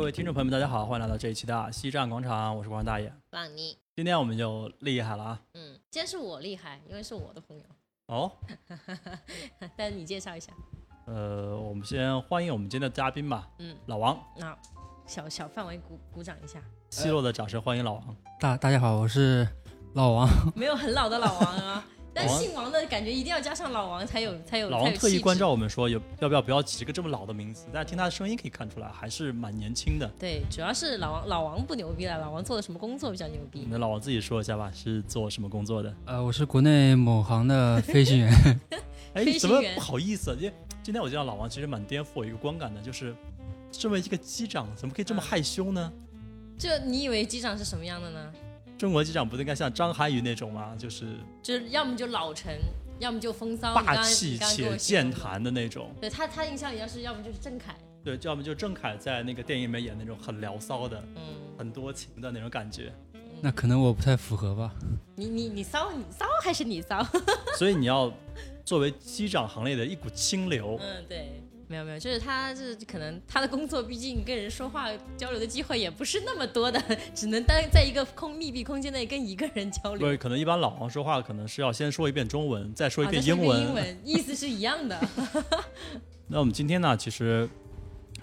好，各位听众朋友们，大家好，欢迎来到这一期的西站广场，我是广大爷。朗尼，今天我们就厉害了啊！嗯，今天是我厉害，因为是我的朋友。哦，但是你介绍一下，呃，我们先欢迎我们今天的嘉宾吧，嗯，老王，那小小范围鼓鼓掌一下，奚落的掌声欢迎老王。大大家好，我是老王。没有很老的老王啊，但姓王的感觉一定要加上老王才有才有老王特意关照我们说，有要不要不要起一个这么老的名字？但是听他的声音可以看出来，还是蛮年轻的。对，主要是老王老王不牛逼了，老王做的什么工作比较牛逼？那老王自己说一下吧，是做什么工作的？呃，我是国内某行的飞行员。哎飞，行员怎么不好意思？因为今天我见到老王，其实蛮颠覆我一个观感的，就是这么一个机长，怎么可以这么嗯害羞呢？就你以为机长是什么样的呢？中国机长不应该像张涵予那种吗？就是就是要么就老成，要么就风骚，霸气且。健谈的那种。对他，他印象里要是要么就是郑恺，对，要么就郑恺在那个电影里面演那种很聊骚的、嗯，很多情的那种感觉。那可能我不太符合吧。你你你骚你骚还是你骚？所以你要作为机长行列的一股清流，嗯，对，没有没有，就是他是可能他的工作，毕竟跟人说话交流的机会也不是那么多的，只能单在一个空密闭空间内跟一个人交流。对可能一般老王说话可能是要先说一遍中文，再说一啊遍英文。英文意思是一样的。那我们今天呢，其实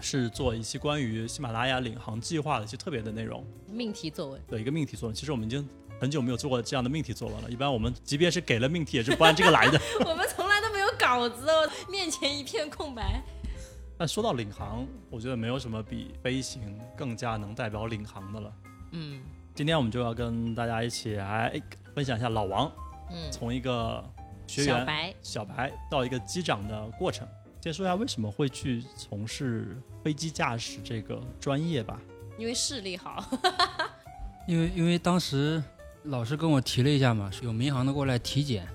是做一期关于喜马拉雅领航计划的一些特别的内容命题作文，有一个命题作文。其实我们已经很久没有做过这样的命题作文了。一般我们即便是给了命题，也是不按这个来的。我们从来都没有稿子哦，面前一片空白。但说到领航，我觉得没有什么比飞行更加能代表领航的了。嗯今天我们就要跟大家一起来分享一下老王嗯，从一个学员小白，小白到一个机长的过程。先说一下为什么会去从事飞机驾驶这个专业吧。因为视力好，因为因为当时老师跟我提了一下嘛，有民航的过来体检，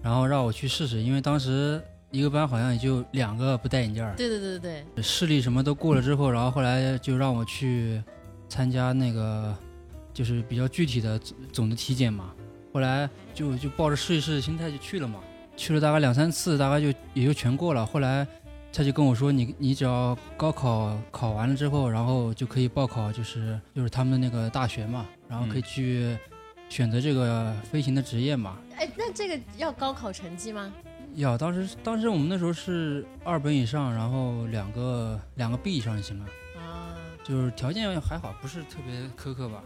然后让我去试试。因为当时一个班好像也就两个不戴眼镜儿，对对对对对，视力什么都过了之后，然后后来就让我去参加那个就是比较具体的总总的体检嘛。后来就就抱着试一试的心态就去了嘛，去了大概两三次，大概就也就全过了。后来他就跟我说，你你只要高考考完了之后，然后就可以报考，就是就是他们的那个大学嘛，然后可以去选择这个飞行的职业嘛。哎，那这个要高考成绩吗？要当时当时我们那时候是二本以上，然后两个两个 B 以上就行了。啊，就是条件还好，不是特别苛刻吧？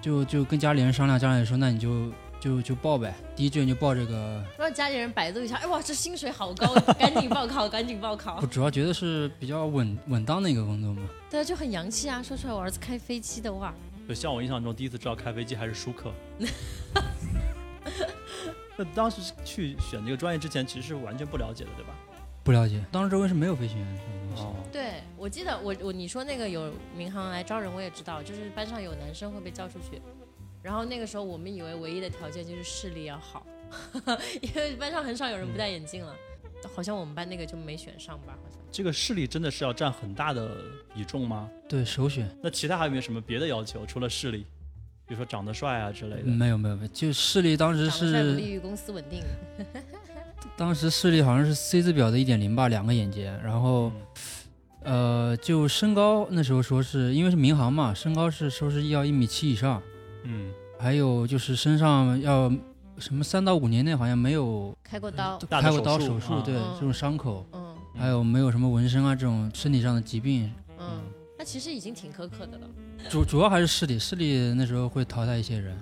就就跟家里人商量，家里人说那你就就就报呗，第一志愿就报这个。让家里人百度一下，哎哇，这薪水好高，赶紧报考，赶紧报考我。主要觉得是比较稳稳当的一个工作嘛。对啊，就很洋气啊！说出来我儿子开飞机的话，就像我印象中，第一次知道开飞机还是舒克。那当时去选这个专业之前，其实是完全不了解的，对吧？不了解，当时周围是没有飞行员这种东西。哦，对我记得我我你说那个有民航来招人，我也知道，就是班上有男生会被叫出去，然后那个时候我们以为唯一的条件就是视力要好，因为班上很少有人不戴眼镜了，好像我们班那个就没选上吧，好像。这个视力真的是要占很大的比重吗？对，首选。那其他还有没有什么别的要求？除了视力，比如说长得帅啊之类的。没有没有没有，就视力当时长得帅不利于公司稳定，当时视力好像是 C 字表的一点零吧，两个眼睛，然后嗯。呃就身高那时候说是因为是民航嘛，身高是说是要一米七以上，嗯，还有就是身上要什么三到五年内好像没有开过刀，开过刀手术啊手术，对嗯。这种伤口，嗯。还有没有什么纹身啊这种身体上的疾病，嗯，那其实已经挺苛刻的了，主主要还是视力，视力那时候会淘汰一些人，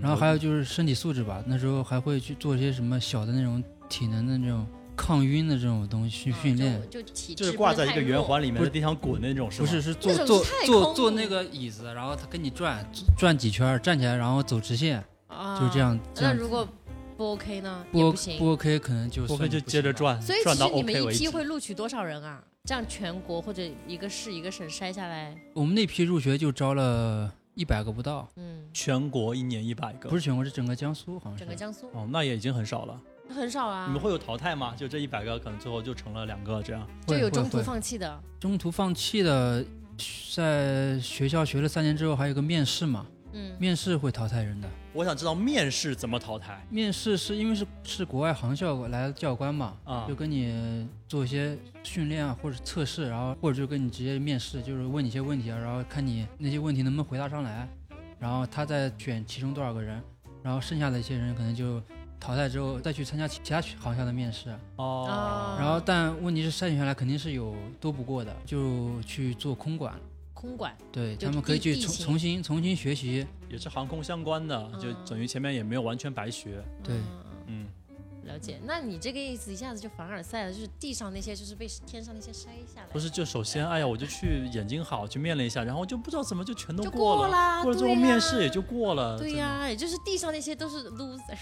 然后还有就是身体素质吧，那时候还会去做一些什么小的那种体能的那种抗晕的这种东西训练，就就体就是挂在一个圆环里面不是在地上滚的那种，是？不是是坐坐坐坐那个椅子，然后他跟你转转几圈儿，站起来然后走直线，啊，就是这。样这样。那如果不 OK 呢？不。不 OK 可能就我可以就。接着转，所以其转到实你们 OK 一为止。批会录取多少人啊？这样全国或者一个市一个省筛下来，我们那批入学就招了一百个不到，嗯，全国一年一百个，不是全国，是整个江苏好像是。整个江苏哦，那也已经很少了。很少啊。你们会有淘汰吗？就这一百个，可能最后就成了两个这样。就有中途会会会放弃的，中途放弃的，在学校学了三年之后，还有个面试嘛，嗯，面试会淘汰人的。我想知道面试怎么淘汰。面试是因为是是国外航校来的教官嘛，啊。就？跟你做一些训练啊，或者测试，然后或者就跟你直接面试，就是问你一些问题啊，然后看你那些问题能不能回答上来，然后他再选其中多少个人，然后剩下的一些人可能就淘汰之后再去参加其其他航校的面试，哦。哦，然后但问题是筛选下来肯定是有多不过的，就去做空管，空管对他们可以去重重新重新学习，也是航空相关的，就嗯等于前面也没有完全白学。对嗯嗯，了解。那你这个意思一下子就凡尔赛了，就是地上那些就是被天上那些筛下来，不是，就首先，哎呀，我就去眼睛好去面了一下，然后就不知道怎么就全都就过了，过了之后面试也就过了。对呀、也就是地上那些都是 loser。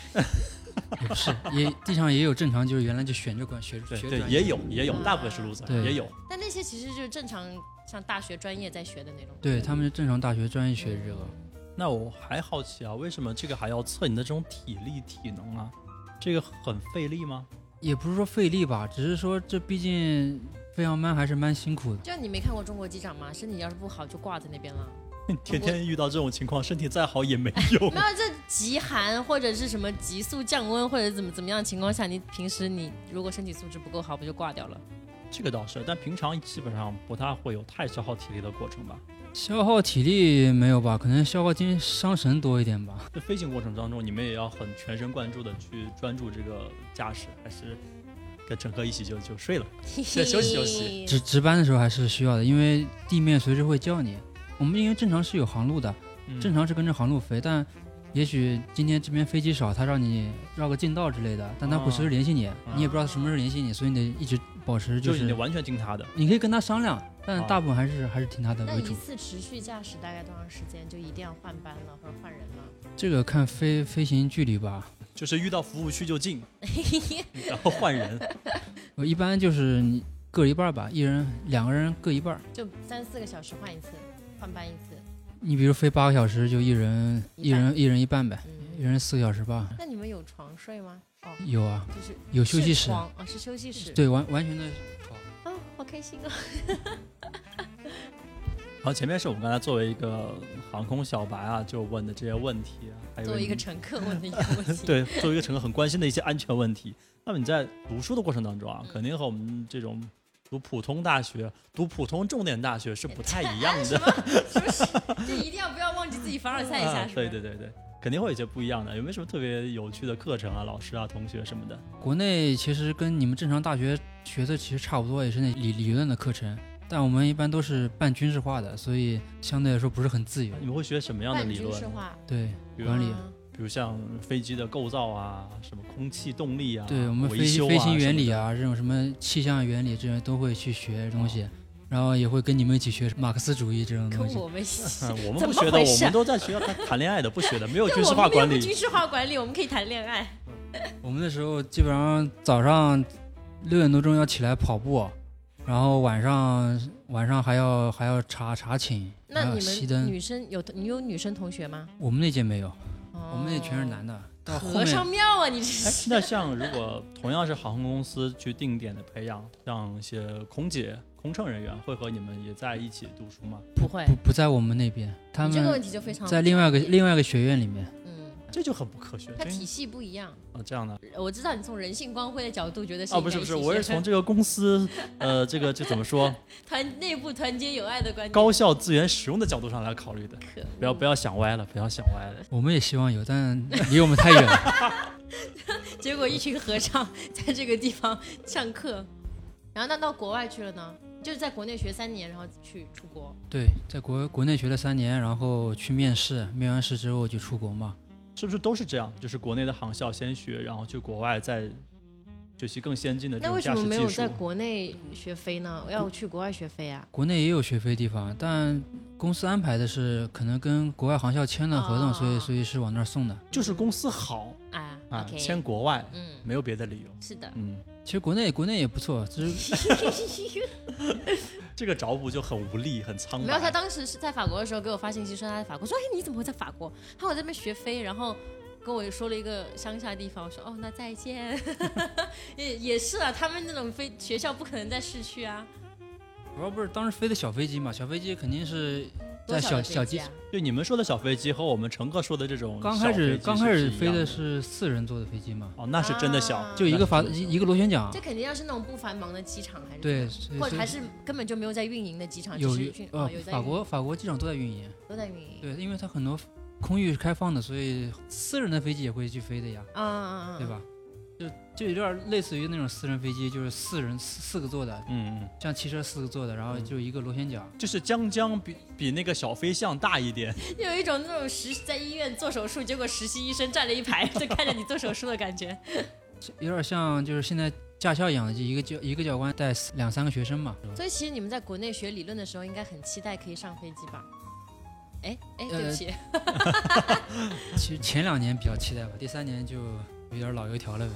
也不是也地上也有正常，就是原来就选这管学对对，学专业也有也有，啊大部分是 loser，对也有。但那些其实就是正常像大学专业在学的那种。对他们是正常大学专业学这个。那我还好奇啊，为什么这个还要测你的这种体力体能啊？这个很费力吗？也不是说费力吧，只是说这毕竟飞航班还是蛮辛苦的。就你没看过中国机长吗？身体要是不好就挂在那边了。天天遇到这种情况，身体再好也没用没。有这极寒或者是什么急速降温或者怎么怎么样的情况下，你平时你如果身体素质不够好，不就挂掉了？这个倒是，但平常基本上不太会有太消耗体力的过程吧。消耗体力没有吧？可能消耗精伤神多一点吧。在飞行过程当中，你们也要很全神贯注的去专注这个驾驶，还是跟乘客一起就就睡了？先休息休息 值值班的时候还是需要的，因为地面随时会叫你。我们因为正常是有航路的，嗯正常是跟着航路飞，但也许今天这边飞机少，他让你绕个近道之类的，但他会随时联系你，你也不知道什么时候联系你，所以你得一直保持就是你完全听他的。你可以跟他商量，但啊大部分还是还是听他的那为主一。次持续驾驶大概多长时间就一定要换班了或者换人了？这个看飞飞行距离吧，就是遇到服务区就进，然后换人。我一般就是你各一半吧，一人两个人各一半。就三四个小时换一次，换班一次。你比如飞八个小时，就一人一一人一人一半呗，一嗯，人四个小时吧。那你们有床睡吗？哦，有啊，就是有休息室，啊哦，是休息室。对，完完全的床。哦，好开心啊！然后前面是我们刚才作为一个航空小白啊，就问的这些问题啊，还有作为一个乘客问的一些问题。对，作为一个乘客很关心的一些安全问题。那么你在读书的过程当中啊，肯定和我们这种读普通大学、读普通重点大学是不太一样的。么？是不是？就一定要不要忘记自己凡尔赛一下，啊是吧？对对对对，肯定会有些不一样的。有没有什么特别有趣的课程啊、老师啊、同学什么的？国内其实跟你们正常大学学的其实差不多，也是那理理论的课程，但我们一般都是半军事化的，所以相对来说不是很自由。你们会学什么样的理论军事？化对，管理。嗯比如像飞机的构造啊，什么空气动力啊，对我们飞飞行原理啊，这种什么气象原理这些都会去学东西，然后也会跟你们一起学马克思主义这种跟东西。我们一起。嗯我们不学的，我们都在学校谈谈恋爱的，不学的，没有军事化管理。军事化管理，我们可以谈恋爱。我们那时候基本上早上六点多钟要起来跑步，然后晚上晚上还要还要查查寝，那你还要熄们灯。女生有你有女生同学吗？我们那届没有，我我们那届全是男的。和尚庙啊，你这哎是。，那像如果同样是航空公司去定点的培养，像一些空姐、空乘人员，会和你们也在一起读书吗？不会不不在我们那边，他们这个问们题就非常在另外一个另外一个学院里面。嗯，这就很不科学。它体系不一样。啊，这样的我知道你从人性光辉的角度觉得是哦，不是不是，我是从这个公司，呃，这个这怎么说，团内部团结友爱的观点。高效资源使用的角度上来考虑的。可不要不要想歪了，不要想歪了。我们也希望有，但离我们太远了。结果一群和尚在这个地方上课，然后那到国外去了呢？就是在国内学三年，然后去出国。对，在国国内学了三年，然后去面试，面完试之后就出国嘛。是不是都是这样？就是国内的航校先学，然后去国外再学习更先进的这那为什种驾驶么没有在。国内学飞呢？要去国外学飞啊？国内也有学飞地方，但公司安排的是可能跟国外航校签了合同，哦所以所以是往那儿送的。就是公司好啊啊，签国外嗯，没有别的理由。是的。嗯，其实国内国内也不错，只是 这个找补就很无力，很苍白没有，他。当时是在法国的时候给我发信息说他在法国，说哎你怎么会在法国？他说我在那边学飞，然后跟我说了一个乡下地方，我说哦那再见，也也是啊，他们那种飞学校不可能在市区啊，主要不是当时飞的小飞机嘛，小飞机肯定是在小小机飞机啊？对你们说的小飞机和我们乘客说的这种刚开始刚开始飞的是四人座的飞机嘛，哦，那是真的小啊，就一个发一一个螺旋桨这，肯定要是那种不繁忙的机场，还是对，或者还是根本就没有在运营的机场，有只是运呃哦有法国法国机场都在运营，都在运营。对，因为它很多空域是开放的，所以私人的飞机也会去飞的呀，啊啊啊！对？吧？就就有点类似于那种私人飞机，就是四人四四个座的，嗯嗯，像汽车四个座的，然后就一个螺旋桨。就是将将比比那个小飞象大一点，有一种那种实在医院做手术，结果实习医生站了一排，就看着你做手术的感觉。有点像就是现在驾校一样的，就一个教一个教官带两三个学生嘛。所以其实你们在国内学理论的时候，应该很期待可以上飞机吧？哎哎，对不呃起，其实前两年比较期待吧，第三年就有点老油条了呗。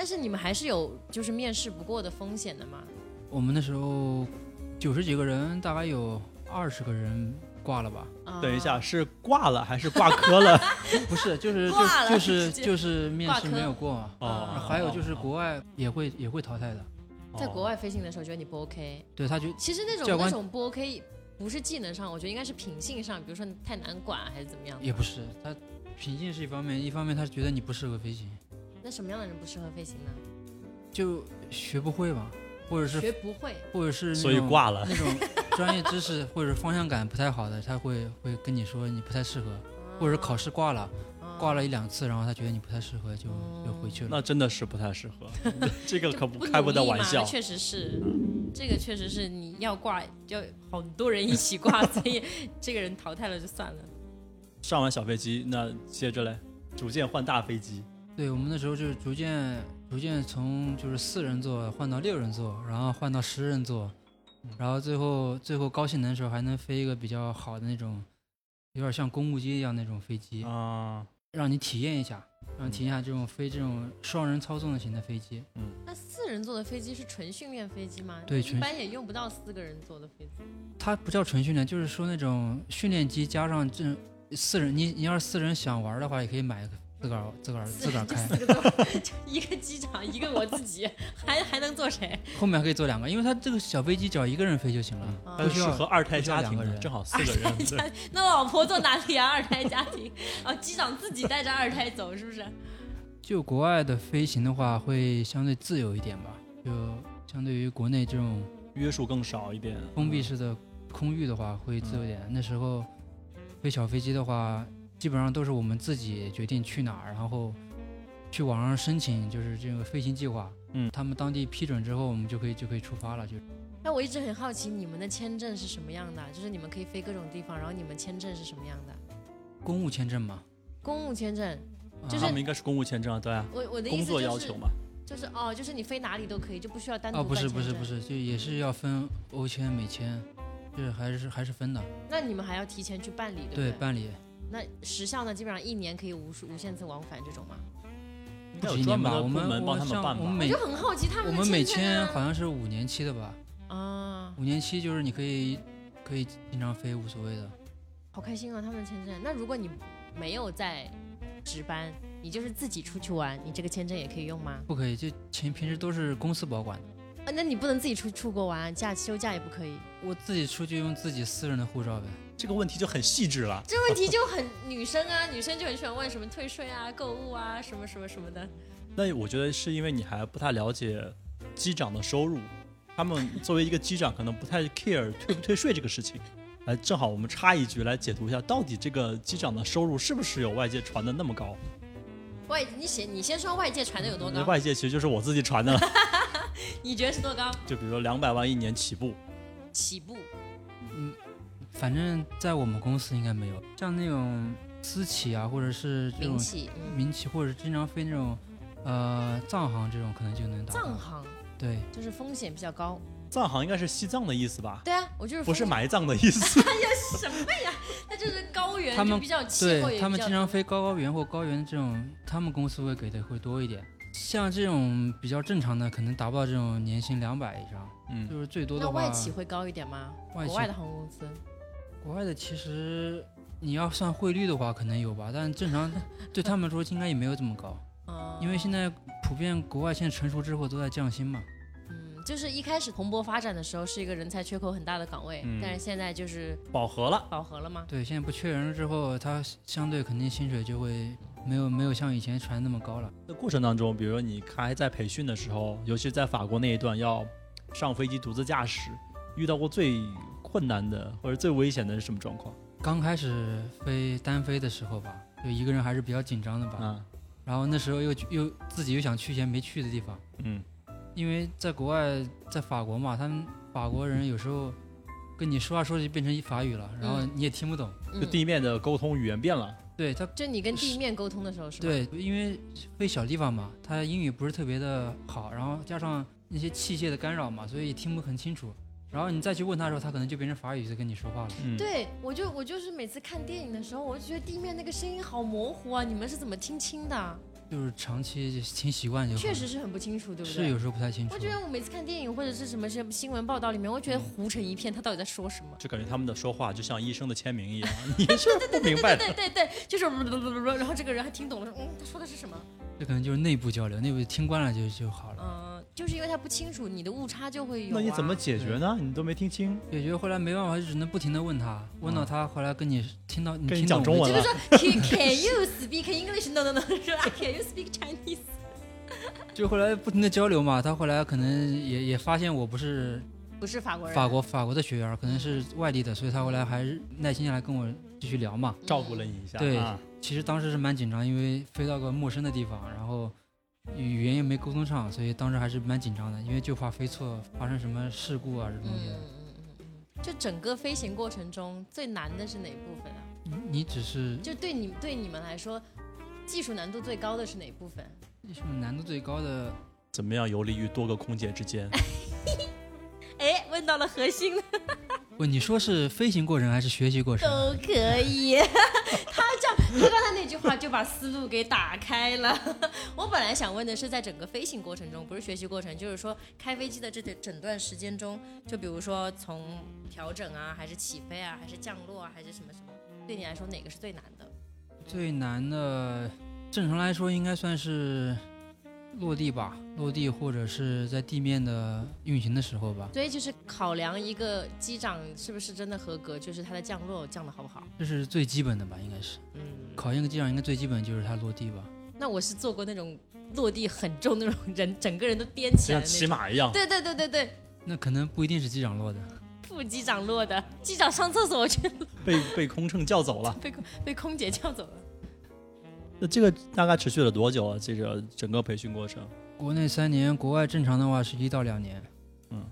但是你们还是有就是面试不过的风险的嘛？我们那时候九十几个人，大概有二十个人挂了吧？啊等一下，是挂了还是挂科了？不是，就是就就是就是面试没有过嘛。哦，还有就是哦国外也会也会淘汰的，在国外飞行的时候觉得你不 OK，对他就其实那种那种不 OK 不是技能上，我觉得应该是品性上，比如说你太难管还是怎么样。也不是他品性是一方面，一方面他觉得你不适合飞行，那什么样的人不适合飞行呢？就学不会吧，或者是学不会，或者是所以挂了。那种 专业知识或者方向感不太好的，他会会跟你说你不太适合，或者是考试挂了，啊挂了一两次，然后他觉得你不太适合，就哦就回去了。那真的是不太适合，这个可不开不得玩笑。确实是，这个确实是你要挂，要好多人一起挂，所以 这个人淘汰了就算了。上完小飞机，那接着嘞，逐渐换大飞机。对我们那时候就是逐渐逐渐从就是四人座换到六人座，然后换到十人座，然后最后最后高性能的时候还能飞一个比较好的那种，有点像公务机一样那种飞机，啊，让你体验一下，让你体验一下这种飞这种双人操纵型的飞机。嗯那四人座的飞机是纯训练飞机吗？对纯一般也用不到四个人坐的飞机。它不叫纯训练，就是说那种训练机加上这四人，你你要是四人想玩的话，也可以买一个自个儿自个儿自个儿开，就一个机长，一个我自己，还还能坐谁？后面还可以坐两个，因为它这个小飞机只要一个人飞就行了。啊它是适合二胎家庭的，人正好 四个人。对，那老婆坐哪里啊？二胎家庭，啊，机长自己带着二胎走，是不是？就国外的飞行的话，会相对自由一点吧，就相对于国内这种约束更少一点。封闭式的空域的话，会自由一点。那时候飞小飞机的话，基本上都是我们自己决定去哪儿，然后去网上申请，就是这个飞行计划。嗯他们当地批准之后，我们就可以就可以出发了。就那我一直很好奇，你们的签证是什么样的？就是你们可以飞各种地方，然后你们签证是什么样的？公务签证嘛，公务签证，就啊是他们应该是公务签证啊，对啊，我我的意工作思就是要求嘛。就是哦，就是你飞哪里都可以，就不需要单独哦，不是不是不。是，就也是要分欧签、美签，就是还是还是分的。那你们还要提前去办理，对不对？对办理那时效呢？基本上一年可以无数无限次往返这种吗？应不该有专门止一年吧，我的部门帮们我他们办吧。像我们每我就很好奇他们的我们每签好像是五年期的吧，啊，五年期就是你可以可以经常飞无所谓的。好开心啊！他们的签证。那如果你没有在值班，你就是自己出去玩，你这个签证也可以用吗？不可以，就钱平时都是公司保管的，啊，那你不能自己出出国玩，假休假也不可以。我自己出去用自己私人的护照呗。这个问题就很细致了。这问题就很女生啊，女生就很喜欢问什么退税啊、购物啊、什么什么什么的。那我觉得是因为你还不太了解机长的收入，他们作为一个机长，可能不太 care 退不退税这个事情。来，正好我们插一句来解读一下，到底这个机长的收入是不是有外界传的那么高？外，你写你先说外界传的有多高？外界其实就是我自己传的了，你觉得是多高？就比如说两百万一年起步，起步嗯反正在我们公司应该没有，像那种私企啊，或者是这种民企，嗯，民企，或者经常飞那种呃藏行这种，可能就能达到。藏行对，就是风险比较高。藏行应该是西藏的意思吧？对啊，我就是不是埋葬的意思。哎呀什么呀？它就是高原，他们就比较气候也对他们经常飞高高原或高原这种，他们公司会给的会多一点。像这种比较正常的，可能达不到这种年薪两百以上，嗯，就是最多的话，外企会高一点吗？外企国外的航空公司国外的其实你要算汇率的话，可能有吧，但正常 对他们来说应该也没有这么高，嗯，因为现在普遍国外现在成熟之后都在降薪嘛。嗯，就是一开始蓬勃发展的时候是一个人才缺口很大的岗位，嗯但是现在就是饱和了。饱和了吗。对，现在不缺人了之后，他相对肯定薪水就会没有没有像以前传那么高了。那过程当中，比如说你还在培训的时候，尤其是在法国那一段要上飞机独自驾驶，遇到过最困难的或者最危险的是什么状况？刚开始飞单飞的时候吧，就一个人还是比较紧张的吧。啊，然后那时候又又自己又想去一些没去的地方，嗯，因为在国外，在法国嘛，他们法国人有时候跟你说话说就变成法语了，然后嗯你也听不懂。嗯就地面的沟通语言变了。对他，就你跟地面沟通的时候是吧？对，因为飞小地方嘛，他英语不是特别的好，然后加上那些器械的干扰嘛，所以听不很清楚。然后你再去问他的时候，他可能就变成法语在跟你说话了。嗯，对，我就我就是每次看电影的时候，我就觉得地面那个声音好模糊啊！你们是怎么听清的？就是长期听习惯就好确实是很不清楚，对不对？是有时候不太清楚我。觉得我每次看电影或者是什么什么新闻报道里面，我觉得糊成一片，他到底在说什么？就感觉他们的说话就像医生的签名一样，你是不明白的。对对对，就是然后这个人还听懂了，嗯，他说的是什么？这可能就是内部交流，内部听惯了就就好了。嗯，就是因为他不清楚，你的误差就会有、啊。那你怎么解决呢？你都没听清，解决后来没办法，就只能不停的问他，问到他后来跟你听到你听讲中文了就是说，Can Can you speak English? No No No，，Can you speak Chinese？就后来不停的交流嘛，他后来可能也也发现我不是不是法国人，法国法国的学员，可能是外地的，所以他后来还是耐心下来跟我继续聊嘛。照顾了你一下。对啊，其实当时是蛮紧张，因为飞到个陌生的地方，然后语言又没沟通上，所以当时还是蛮紧张的，因为就怕飞错，发生什么事故啊这东西。嗯嗯嗯嗯，就整个飞行过程中最难的是哪一部分啊？你你只是就对你对你们来说，技术难度最高的是哪一部分？技术难度最高的？怎么样游离于多个空姐之间？哎，问到了核心了，不，你说是飞行过程还是学习过程？都可以。你，刚才那句话就把思路给打开了。我本来想问的是，在整个飞行过程中，不是学习过程，就是说开飞机的这整段时间中，就比如说从调整啊，还是起飞啊，还是降落啊，还是什么什么，对你来说哪个是最难的？最难的，正常来说应该算是落地吧，落地或者是在地面的运行的时候吧，所以就是考量一个机长是不是真的合格，就是他的降落降的好不好。这是最基本的吧，应该是嗯，考验个机长，应该最基本就是他落地吧。那我是做过那种落地很重那种人，整个人都颠起来像。骑马一样。对对对对对，那可能不一定是机长落的，副机长落的，机长上厕所我去被被空乘叫走了。被空被空姐叫走了。那这个大概持续了多久啊？这个整个培训过程？国内三年，国外正常的话是一到两年。嗯，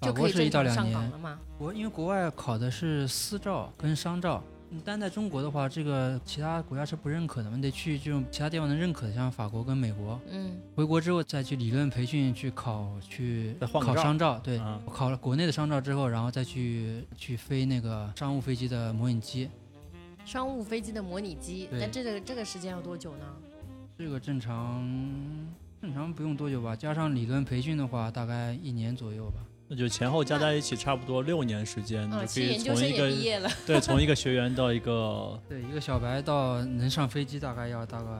法国就可以是一到两年。了吗？国因为国外考的是私照跟商照，你单在中国的话，这个其他国家是不认可的，你得去这种其他地方能认可的，像法国跟美国。嗯，回国之后再去理论培训，去考去考商照，对，啊考了国内的商照之后，然后再去去飞那个商务飞机的模拟机，商务飞机的模拟机，对但这个这个时间要多久呢？这个正常正常不用多久吧，加上理论培训的话，大概一年左右吧。那就前后加在一起差不多六年时间，你啊，就可以研究生也从一个毕业了。对从一个学员到一个对，一个小白到能上飞机，大概要大概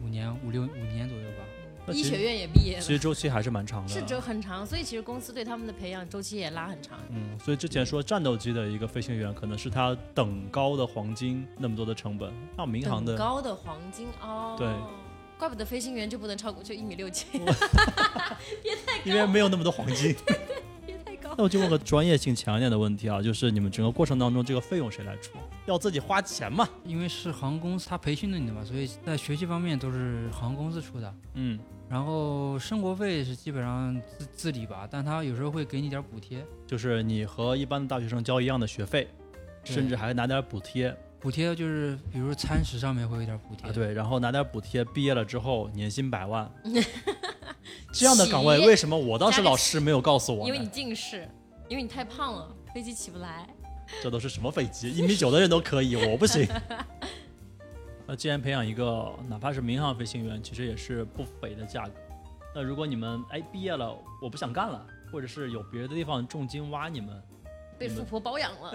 五年五六五年左右吧。医学院也毕业了，其实周期还是蛮长的。是周很长，所以其实公司对他们的培养周期也拉很长。嗯，所以之前说战斗机的一个飞行员，可能是他等高的黄金那么多的成本，那民航的等高的黄金哦，对，怪不得飞行员就不能超过就一米六七，因为没有那么多黄金。那我就问个专业性强一点的问题啊，就是你们整个过程当中这个费用谁来出？要自己花钱嘛？因为是航空公司他培训的你的嘛，所以在学习方面都是航空公司出的。嗯，然后生活费是基本上自自理吧，但他有时候会给你点补贴，就是你和一般的大学生交一样的学费，甚至还拿点补贴补贴就是比如餐食上面会有点补贴。啊，对，然后拿点补贴，毕业了之后年薪百万。这样的岗位为什么我当时老师没有告诉我因为你？近视，因为你太胖了，飞机起不来。这都是什么飞机？一米九的人都可以，我不行。那既然培养一个哪怕是民航飞行员，其实也是不菲的价格。那如果你们哎毕业了，我不想干了，或者是有别的地方重金挖你们，被富婆包养了。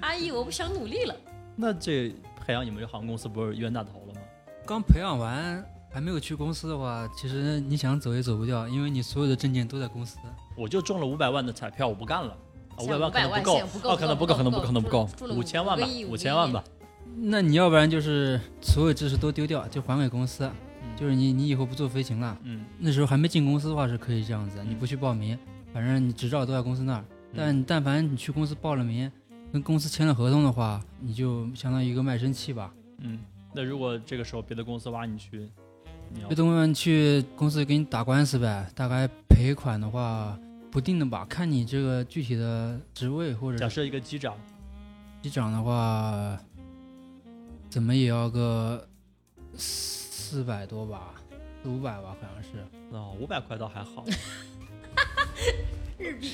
阿姨，我不想努力了。那这培养你们这航空公司不是冤大头了吗？刚培养完，还没有去公司的话，其实你想走也走不掉，因为你所有的证件都在公司。我就中了五百万的彩票，我不干了。五百万可能500万够不，够哦，可能，不够可能不，够可能不够五千万吧五千万吧。那你要不然就是所有知识都丢掉，就还给公司，就是你你以后不做飞行了。嗯，那时候还没进公司的话是可以这样子，嗯你不去报名，反正你执照都在公司那儿。但但凡你去公司报了名，跟公司签了合同的话，你就相当于一个卖身契吧。嗯，那如果这个时候别的公司挖你去，别动问去公司给你打官司呗，大概赔款的话不定的吧，看你这个具体的职位或者假设一个机长，机长的话，怎么也要个四百多吧，四五百吧，好像是。哦，五百块倒还好，日币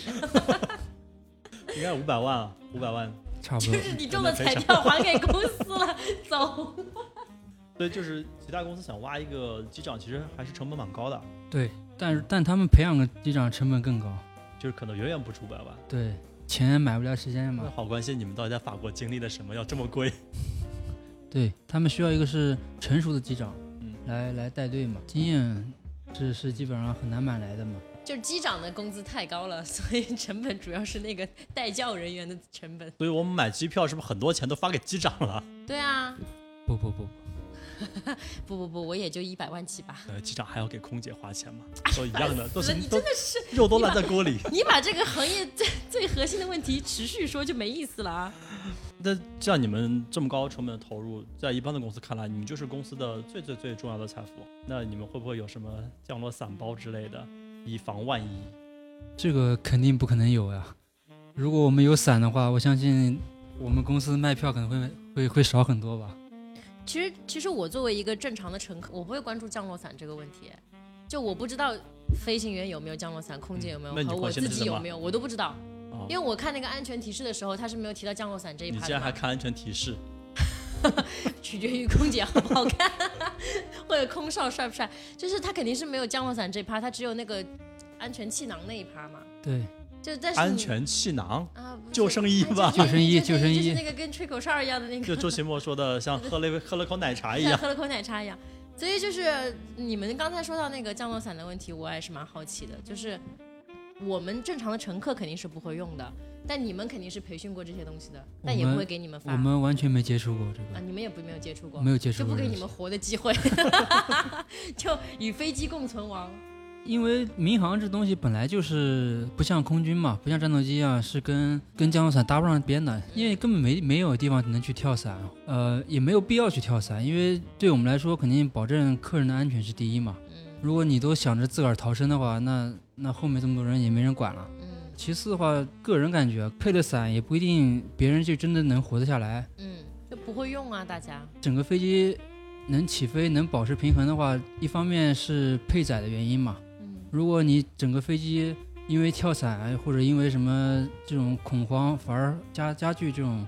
应该五百万啊，五百万。差不多。就是你中了彩票还给公司了，走。所以就是其他公司想挖一个机长，其实还是成本蛮高的，对，但是但他们培养个机长成本更高，就是可能远远不止五百万。对，钱买不了时间嘛那。好关心你们到底在法国经历了什么，要这么贵？对他们需要一个是成熟的机长，嗯来来带队嘛，经验是是基本上很难买来的嘛。就是机长的工资太高了，所以成本主要是那个带教人员的成本。所以我们买机票是不是很多钱都发给机长了？对啊，不不不，不不不，我也就一百万起吧。呃，机长还要给空姐花钱吗？都一样的，都是，你真的是肉都烂在锅里。你把 这个行业最最核心的问题持续说就没意思了啊。那像你们这么高成本的投入，在一般的公司看来，你们就是公司的最最最重要的财富。那你们会不会有什么降落伞包之类的，以防万一？这个肯定不可能有呀。如果我们有伞的话，我相信我们公司卖票可能会会会少很多吧。其实，其实我作为一个正常的乘客，我不会关注降落伞这个问题。就我不知道飞行员有没有降落伞，空姐有没有，和我自己有没有，我都不知道。啊因为我看那个安全提示的时候，他是没有提到降落伞这一你趴的嘛，竟然还看安全提示？取决于空姐好不好看，或者空少帅不帅。就是他肯定是没有降落伞这一趴，他只有那个安全气囊那一趴嘛。对，就但安全气囊，啊，救生衣吧救生衣救救生衣就是那个跟吹口哨一样的那个，就周奇墨说的，像喝了一喝了口奶茶一样。像喝了口奶茶一样。所以就是你们刚才说到那个降落伞的问题，我也是蛮好奇的。就是我们正常的乘客肯定是不会用的，但你们肯定是培训过这些东西的，但也不会给你们发我们完全没接触过这个啊，个，你们也不没有接触过，没有接就触过就不给你们活的机会，就与飞机共存亡。因为民航这东西本来就是不像空军嘛，不像战斗机一样是跟跟降落伞搭不上边的，因为根本没没有地方能去跳伞，呃，也没有必要去跳伞，因为对我们来说肯定保证客人的安全是第一嘛。嗯如果你都想着自个儿逃生的话，那那后面这么多人也没人管了。嗯其次的话，个人感觉配的伞也不一定别人就真的能活得下来。嗯，就不会用啊，大家。整个飞机能起飞能保持平衡的话，一方面是配载的原因嘛。嗯如果你整个飞机因为跳伞或者因为什么这种恐慌，反而加加剧这种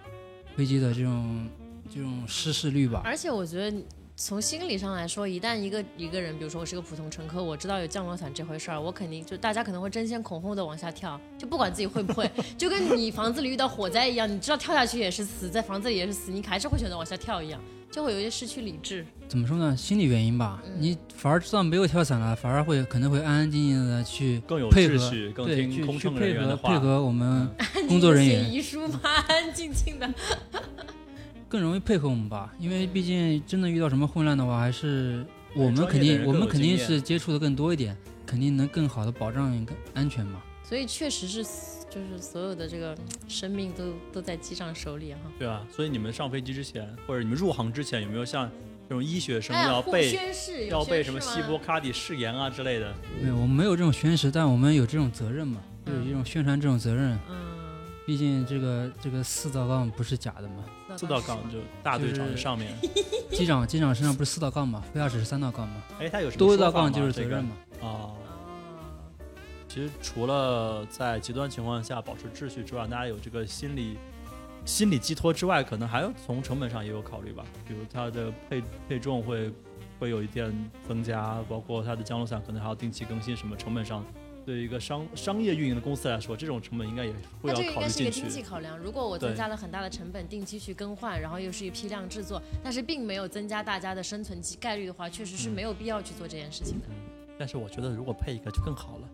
飞机的这种这种失事率吧。而且我觉得。从心理上来说，一旦一个一个人，比如说我是个普通乘客，我知道有降落伞这回事儿，我肯定就大家可能会争先恐后的往下跳，就不管自己会不会，就跟你房子里遇到火灾一样，你知道跳下去也是死，在房子里也是死，你还是会选择往下跳一样，就会有些失去理智。怎么说呢？心理原因吧。嗯你反而知道没有跳伞了，反而会可能会安安静静的去更有配合秩序，更对去去听空乘人配合员的话。配合我们 工作人写员遗书吗？安安静静的。更容易配合我们吧，因为毕竟真的遇到什么混乱的话，还是我们肯定我们肯定是接触的更多一点，肯定能更好的保障一个安全嘛。所以确实是，就是所有的这个生命都都在机长手里哈。对啊，所以你们上飞机之前，或者你们入行之前，有没有像这种医学生要背宣誓，要背什么希波卡底誓言啊之类的？没有，我们没有这种宣誓，但我们有这种责任嘛，有嗯这种宣传这种责任。嗯，毕竟这个这个四道杠不是假的嘛，四道杠就大队长的上面。机长机长身上不是四道杠嘛，副驾驶是三道杠嘛，哎，他有什么多道杠就是责这个任嘛。哦，哦其实除了在极端情况下保持秩序之外，大家有这个心理心理寄托之外，可能还有从成本上也有考虑吧。比如它的配配重会会有一点增加，包括它的降落伞可能还要定期更新，什么成本上对于一个商商业运营的公司来说，这种成本应该也会那要这个应该是一考虑进去个经济。考量。如果我增加了很大的成本，定期去更换，然后又是一批量制作，但是并没有增加大家的生存机概率的话，确实是嗯没有必要去做这件事情的。但是我觉得如果配一个就更好了。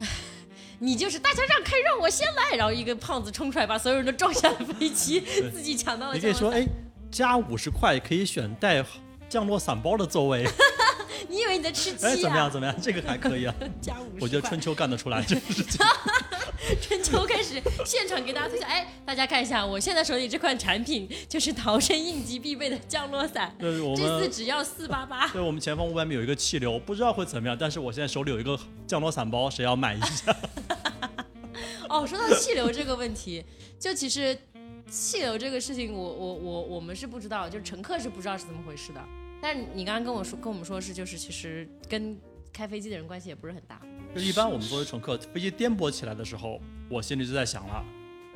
你就是大家让开，让我先来，然后一个胖子冲出来，把所有人都撞下了飞机，自己抢到了你可以说。哎，加五十块可以选带降落伞包的座位，你以为你在吃鸡哎，怎么样？啊？怎么样？这个还可以啊，加五十我觉得春秋干得出来，这个事情。春秋开始现场给大家推销，哎，大家看一下，我现在手里这款产品就是 逃生应急必备的降落伞，对，我这次只要四八八。对我们前方五百米有一个气流，不知道会怎么样，但是我现在手里有一个降落伞包，谁要买一下？哦，说到气流这个问题，就其实气流这个事情我，我我我们是不知道，就乘客是不知道是怎么回事的。但是你刚刚跟我说，跟我们说是，就是其实跟开飞机的人关系也不是很大。就一般我们作为乘客，飞机颠簸起来的时候，我心里就在想了，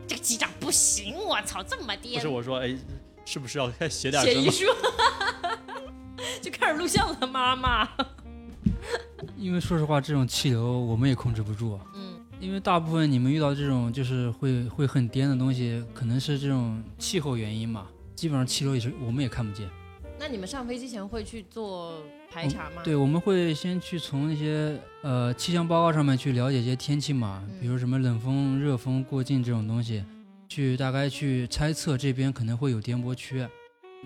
这个机长不行，我操，这么颠不是，我说，哎，是不是要开始写点什么？写遗书，就开始录像了，妈妈。因为说实话，这种气流我们也控制不住。嗯，因为大部分你们遇到这种就是会会很颠的东西，可能是这种气候原因嘛。基本上气流也是我们也看不见。那你们上飞机前会去做排查吗？对，我们会先去从那些呃气象报告上面去了解一些天气嘛，嗯比如什么冷风、热风过境这种东西，去大概去猜测这边可能会有颠簸区。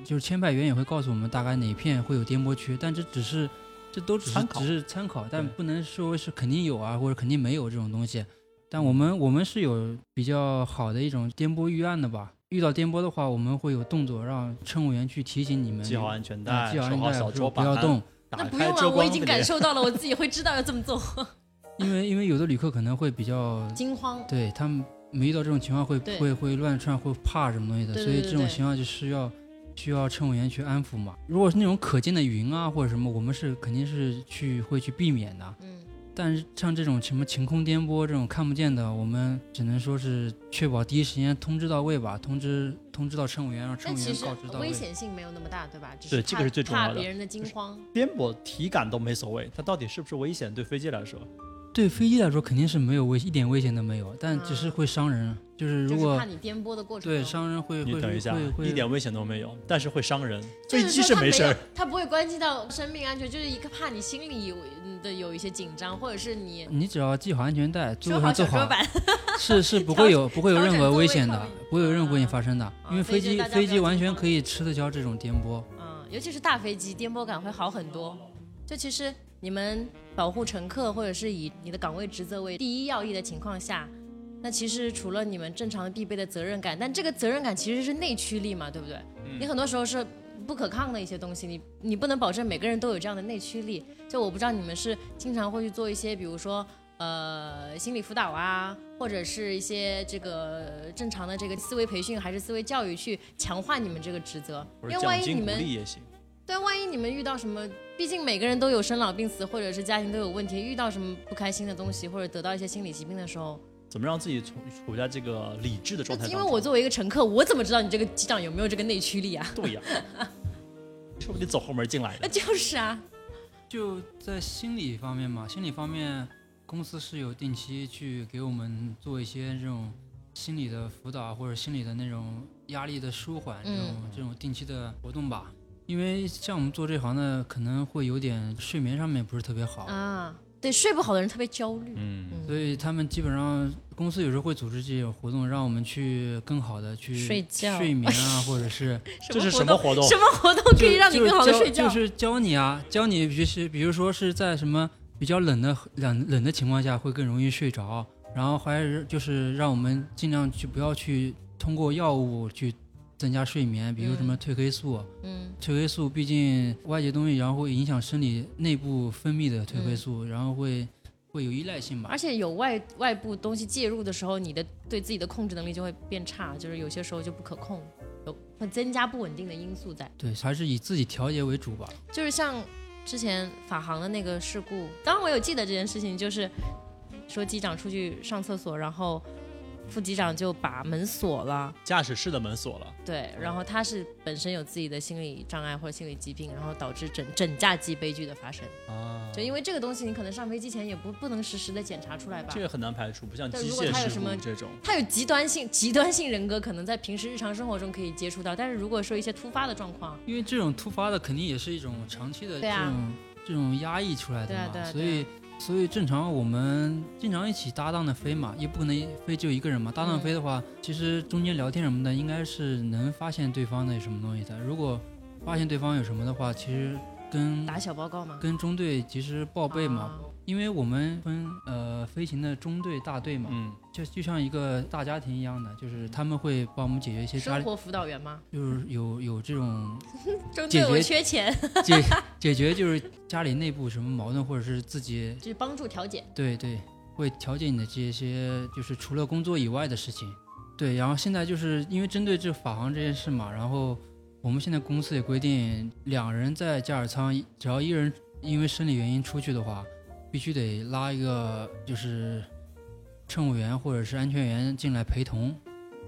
就是签派员也会告诉我们大概哪片会有颠簸区，但这只是这都只是只是参考，但不能说是肯定有啊，或者肯定没有这种东西。但我们我们是有比较好的一种颠簸预案的吧。遇到颠簸的话，我们会有动作让乘务员去提醒你们系好安全带，啊系好安全带，说小桌板，不要动。那不用啊，我已经感受到了，我自己会知道要这么做。因为因为有的旅客可能会比较惊慌，对他们没遇到这种情况会会会乱窜，会怕什么东西的，所以这种情况就需要需要乘务员去安抚嘛。如果是那种可见的云啊或者什么，我们是肯定是去会去避免的。嗯，但是像这种什么晴空颠簸这种看不见的，我们只能说是确保第一时间通知到位吧，通知通知到乘务员，让乘务员告知到位危。险性没有那么大，对吧？只对这个是最重要的怕别人的惊慌。颠簸体感都没所谓，它到底是不是危险？对飞机来说，对飞机来说肯定是没有危一点危险都没有，但只是啊会伤人。就是就是如果怕你颠簸的过程对中伤人会会你等一下会，会一点危险都没有，但是会伤人。飞就是机是没事儿，，它不会关系到生命安全，就是一个怕你心里有的有一些紧张，或者是你你只要系好安全带，坐好坐好。是是 不会有不会有任何危险的不会有任何危险发生的，啊因为飞机飞机完全可以吃得消这种颠簸。嗯，尤其是大飞机，颠簸感会好很多。就其实你们保护乘客，或者是以你的岗位职责为第一要义的情况下，那其实除了你们正常的必备的责任感，但这个责任感其实是内驱力嘛，对不对？你很多时候是不可抗的一些东西，你你不能保证每个人都有这样的内驱力。就我不知道你们是经常会去做一些，比如说。呃，心理辅导啊，或者是一些这个正常的这个思维培训，还是思维教育，去强化你们这个职责。因为万一你们。对，万一你们遇到什么，毕竟每个人都有生老病死，或者是家庭都有问题，遇到什么不开心的东西，或者得到一些心理疾病的时候，怎么让自己处处在这个理智的状态因为我作为一个乘客，我怎么知道你这个机长有没有这个内驱力啊？对呀，说不定走后门进来那的。就是啊，就在心理方面嘛，心理方面，公司是有定期去给我们做一些这种心理的辅导或者心理的那种压力的舒缓这种、嗯这种定期的活动吧。因为像我们做这行的，可能会有点睡眠上面不是特别好，啊，对，睡不好的人特别焦虑。嗯，所以他们基本上公司有时候会组织这些活动，让我们去更好的去睡觉睡眠啊，或者是 这是？什么活动？什么活动可以让你更好的睡觉？就是教你啊，教你就是比如说是在什么比较冷的冷冷的情况下会更容易睡着，然后还是就是让我们尽量去不要去通过药物去增加睡眠，比如什么褪黑素。嗯褪黑素毕竟外界东西，然后会影响生理内部分泌的褪黑素，然后会会有依赖性吧而。且有外外部东西介入的时候，你的对自己的控制能力就会变差，就是有些时候就不可控，有会增加不稳定的因素在。对，还是以自己调节为主吧。就是像之前法航的那个事故，当然我有记得这件事情，就是说机长出去上厕所，然后副机长就把门锁了，驾驶室的门锁了，对，然后他是本身有自己的心理障碍或者心理疾病，然后导致整整架机悲剧的发生。啊，就因为这个东西，你可能上飞机前也不不能实时的检查出来吧这。个很难排除，不像机但如果械事他有什么故这种。他有极端性极端性人格，可能在平时日常生活中可以接触到，但是如果说一些突发的状况，因为这种突发的肯定也是一种长期的这种、这种压抑出来的嘛，对啊对啊所以所以正常我们经常一起搭档的飞嘛，也不可能飞只有一个人嘛。搭档嗯飞的话，其实中间聊天什么的，应该是能发现对方的什么东西的。如果发现对方有什么的话，其实跟打小报告嘛，跟中队及时报备嘛，啊因为我们分呃飞行的中队、大队嘛，嗯，就就像一个大家庭一样的，就是他们会帮我们解决一些家里，生活辅导员吗？就是有有这种 中队我解决缺钱，解解决就是家里内部什么矛盾，或者是自己就是帮助调解。对对会调解你的这些就是除了工作以外的事情。对，然后现在就是因为针对这法航这件事嘛，然后我们现在公司也规定，两人在驾驶舱，只要一人因为生理原因出去的话，必须得拉一个就是乘务员或者是安全员进来陪同，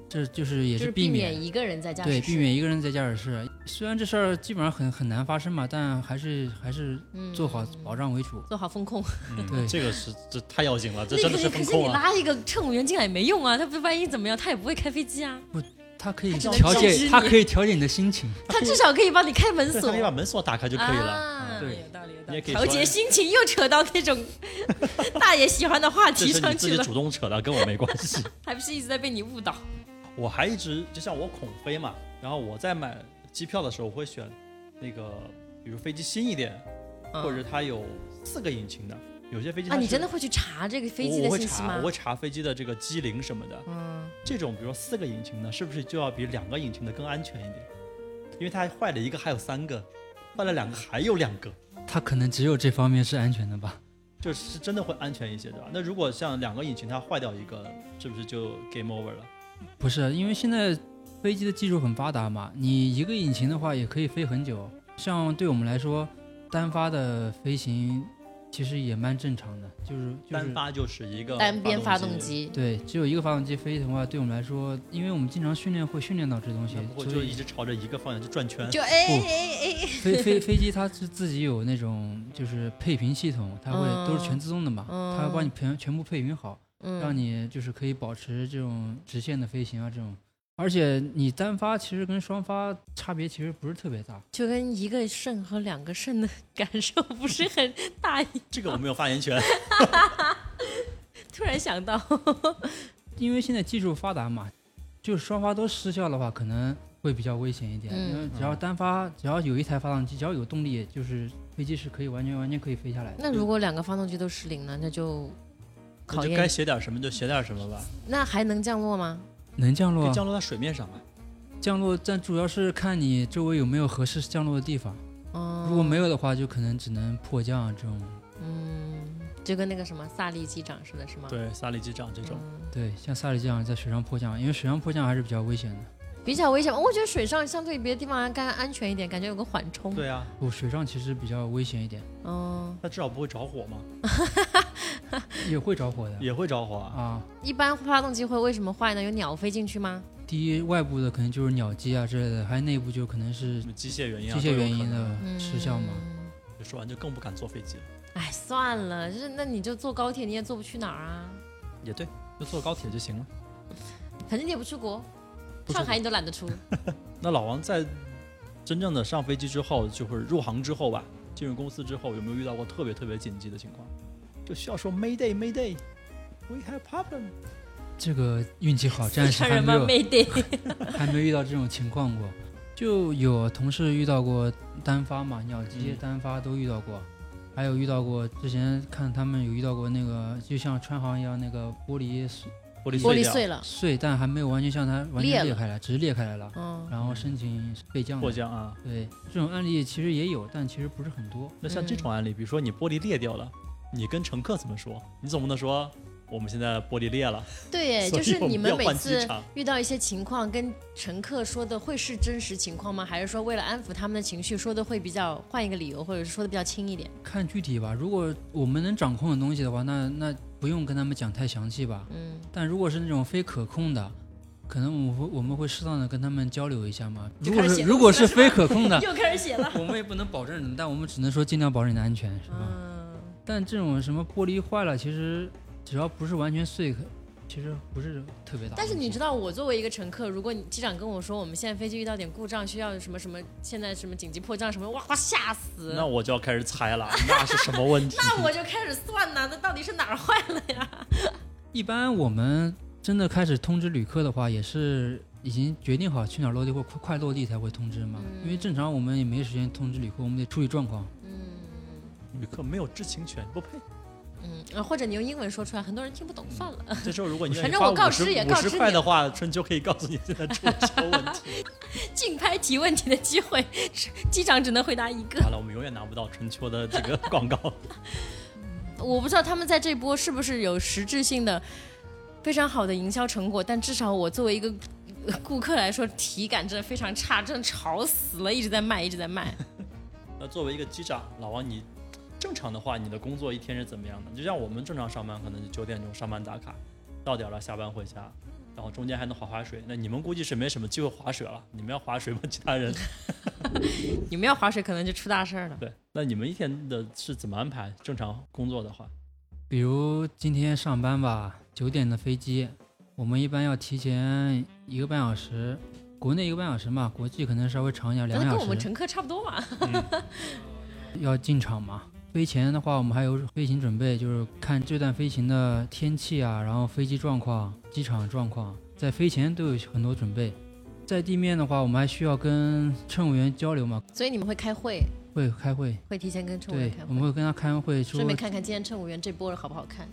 这就是也是避避免免一个人在驾驶对，室，避免一个人在驾驶室。虽然这事儿基本上很很难发生嘛，但还是还是嗯做好保障为主。做好风控。嗯对这个是这太要紧了，这真的是风控啊！你拉一个乘务员进来也没用啊，他不万一怎么样，他也不会开飞机啊，它可以调节，它可以调节你的心情。他至少可以帮你开门锁对他可以。把门锁打开就可以了。啊，对有道理，有道理。你也可以调节心情又扯到那种 大爷喜欢的话这题是你自己上去了，主动扯的，跟我没关系。还不是一直在被你误导。我还一直就像我恐飞嘛，然后我在买机票的时候，我会选那个，比如飞机新一点，嗯或者它有四个引擎的，有些飞机啊，你真的会去查这个飞机的信息吗查，我？会查飞机的这个机龄什么的。嗯，这种比如说四个引擎的，是不是就要比两个引擎的更安全一点？因为它坏了一个还有三个，坏了两个还有两个，它可能只有这方面是安全的吧？就是真的会安全一些，对吧？那如果像两个引擎它坏掉一个，是不是就 game over 了？不是，因为现在飞机的技术很发达嘛，你一个引擎的话也可以飞很久。像对我们来说，单发的飞行其实也蛮正常的，就是就是单发就是一个单边发动动，机，对，只有一个发动机飞的话，对我们来说，因为我们经常训练会训练到这东西那，不会所以就一直朝着一个方向就转圈。就哎哎哎，飞飞飞机它是自己有那种就是配平系统，它会都是全自动的嘛，嗯它会帮你全全部配平好，让嗯，你就是可以保持这种直线的飞行啊这种。而且你单发其实跟双发差别其实不是特别大，就跟一个肾和两个肾的 感受不是很大一。这个我没有发言权。突然想到，因为现在技术发达嘛，就是双发都失效的话，可能会比较危险一点。嗯因为只要单发，只要有一台发动机，只要有动力，就是飞机是可以完全完全可以飞下来的。那如果两个发动机都失灵了，那就那就该考验，写点什么就写点什么吧，那还能降落吗？能降落啊，可以降落在水面上吧。降落，但主要是看你周围有没有合适降落的地方。哦，如果没有的话，就可能只能迫降啊这种。嗯，就跟那个什么萨利机长似的，是吗？对，萨利机长这种，嗯对，像萨利机长在水上迫降，因为水上迫降还是比较危险的。比较危险。我觉得水上相对别的地方还更安全一点，感觉有个缓冲。对啊，不，水上其实比较危险一点，嗯，那至少不会着火嘛，也会着火的。也会着火啊。啊，一般发动机会为什么坏呢？有鸟飞进去吗？第一外部的可能就是鸟击啊之类的，还有内部就可能是什么机械原因啊，机械原因的嗯失效嘛。就说完就更不敢坐飞机了。哎，算了，就是那你就坐高铁，你也坐不去哪儿啊？也对，就坐高铁就行了。反正你也不出国，上海你都懒得出。那老王在真正的上飞机之后，就是入行之后吧，进入公司之后，有没有遇到过特别特别紧急的情况？就需要说 Mayday Mayday，we have problem。这个运气好，暂时？还没有没得。还没遇到这种情况过。就有同事遇到过单发嘛，鸟击嗯单发都遇到过，还有遇到过之前看他们有遇到过那个，就像川航一样，那个玻璃碎玻璃玻璃碎了。碎，但还没有完全像它完全裂开来，只是裂开来了，嗯，然后申请被降的。迫降啊。对，这种案例其实也有，但其实不是很多。那像这种案例，比如说你玻璃裂掉了，你跟乘客怎么说？你总不能说我们现在玻璃裂了，对就是你们每次遇到一些情况，跟乘客说的会是真实情况吗？还是说为了安抚他们的情绪，说的会比较换一个理由，或者是说的比较轻一点？看具体吧，如果我们能掌控的东西的话，那那不用跟他们讲太详细吧。嗯，但如果是那种非可控的，可能我们会我们会适当的跟他们交流一下嘛。如果是如果是非可控的，又开始写了。我们也不能保证，但我们只能说尽量保证你的安全，是吧？嗯，但这种什么玻璃坏了，其实只要不是完全碎，其实不是特别大。但是你知道，我作为一个乘客，如果你机长跟我说我们现在飞机遇到点故障，需要什么什么，现在什么紧急迫降什么，哇，吓死！那我就要开始猜了，那是什么问题？那我就开始算呐，那到底是哪儿坏了呀？一般我们真的开始通知旅客的话，也是已经决定好去哪儿落地或快快落地才会通知嘛。嗯因为正常我们也没时间通知旅客，我们得处理状况。嗯旅客没有知情权，不配。嗯，呃或者你用英文说出来，很多人听不懂，算了。这时候如果你 愿反正我告知也告知你块的话，春秋可以告诉你现在出了什么问题。竞拍提问题的机会，机长只能回答一个。好了，我们永远拿不到春秋的这个 广告。我不知道他们在这波是不是有实质性的非常好的营销成果，但至少我作为一个呃顾客来说，体感真的非常差，真的吵死了，一直在卖，一直在卖。那作为一个机长，老王，你正常的话，你的工作一天是怎么样的？就像我们正常上班，可能就九点钟上班打卡，到点了下班回家，然后中间还能划划水。那你们估计是没什么机会划水了，你们要划水吗？其他人？你们要划水，可能就出大事儿了。对，那你们一天的是怎么安排？正常工作的话，比如今天上班吧，九点的飞机，我们一般要提前一个半小时，国内一个半小时嘛，国际可能稍微长一点，两个小时跟我们乘客差不多嘛。要进场嘛。飞前的话，我们还有飞行准备，就是看这段飞行的天气啊，然后飞机状况、机场状况，在飞前都有很多准备。在地面的话，我们还需要跟乘务员交流嘛，所以你们会开会，会开会，会提前跟乘务员开，会，我们会跟他开完会，顺便看看今天乘务员这波好不好看。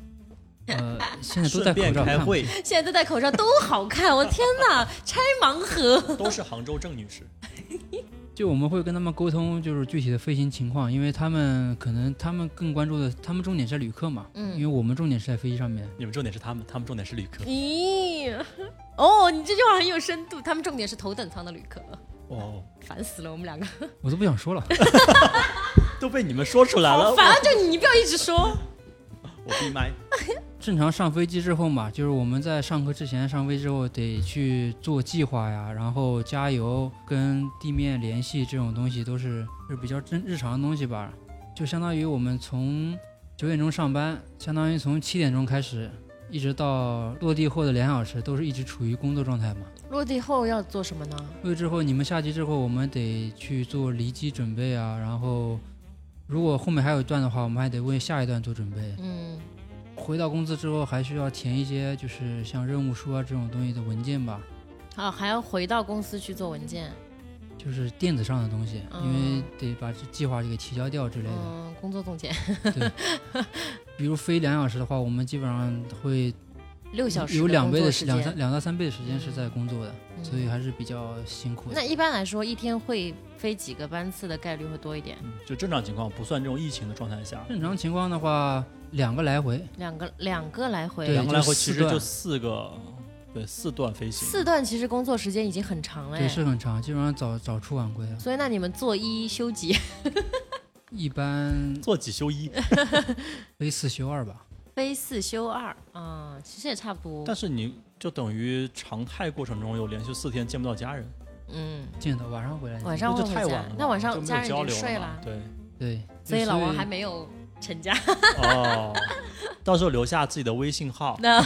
呃，现在都顺戴口罩，开会，现在都戴口罩，都好看。我天哪，拆盲盒。都是杭州郑女士。就我们会跟他们沟通，就是具体的飞行情况，因为他们可能他们更关注的，他们重点是旅客嘛，嗯因为嗯。我们重点是在飞机上面。你们重点是他们，他们重点是旅客。咦，哦，你这句话很有深度。他们重点是头等舱的旅客，哦，烦死了，我们两个。我都不想说了，都被你们说出来了，好烦啊！就你，你不要一直说。我闭麦。正常上飞机之后嘛，就是我们在上课之前上飞机之后得去做计划呀，然后加油、跟地面联系这种东西都是是比较真日常的东西吧。就相当于我们从九点钟上班，相当于从七点钟开始，一直到落地后的两小时都是一直处于工作状态嘛。落地后要做什么呢？落地之后，你们下机之后，我们得去做离机准备啊，然后如果后面还有一段的话，我们还得为下一段做准备。嗯，回到公司之后，还需要填一些就是像任务书啊这种东西的文件吧，啊，还要回到公司去做文件。就是电子上的东西，因为嗯得把这计划给提交掉之类的。嗯，工作总结。对比如飞两小时的话，我们基本上会六小时有两倍的时间两三。两到三倍的时间是在工作的，嗯所以还是比较辛苦的那。一般来说，一天会飞几个班次的概率会多一点？嗯，就正常情况不算这种疫情的状态下，正常情况的话，两个来回，两个两个来回，两个来回其实就四个，对，四段飞行。四段其实工作时间已经很长了对，哎。是很长，基本上早早出晚归啊。所以那你们做一休几？一般做几休一，飞四休二吧。飞四休二啊、其实也差不多。但是你就等于常态过程中有连续四天见不到家人，嗯，见到晚上回来。晚上会回家就太晚了。那晚上家人已经流了嘛睡了对，对，所以老王还没有成家。哦，到时候留下自己的微信号。那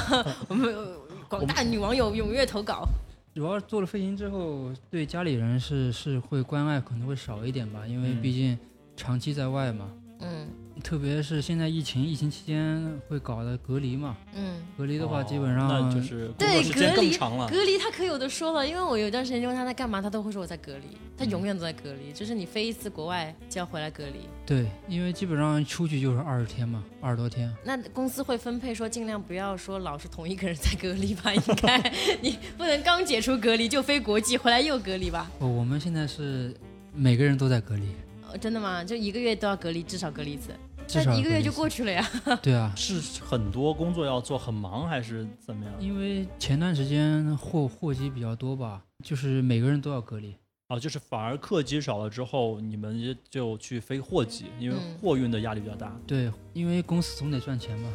我们呃广大女网友踊跃投稿。主要做了飞行之后，对家里人是是会关爱可能会少一点吧，因为嗯毕竟长期在外嘛，嗯特别是现在疫情，疫情期间会搞的隔离嘛，嗯，隔离的话哦基本上、那就是对隔离更长了。隔离他可有的说了，因为我有段时间问他在干嘛，他都会说我在隔离，他永远都在隔离，就是你飞一次国外就要回来隔离。对，因为基本上出去就是二十天嘛，二十多天。那公司会分配说尽量不要说老是同一个人在隔离吧，应该 你不能刚解除隔离就飞国际回来又隔离吧？哦，我们现在是每个人都在隔离，哦真的吗？就一个月都要隔离，至少隔离一次，至少一个月就过去了呀。对啊，是很多工作要做，很忙还是怎么样？因为前段时间货货机比较多吧，就是每个人都要隔离。哦，就是反而客机少了之后，你们就去飞货机，因为嗯货运的压力比较大。对，因为公司总得赚钱嘛。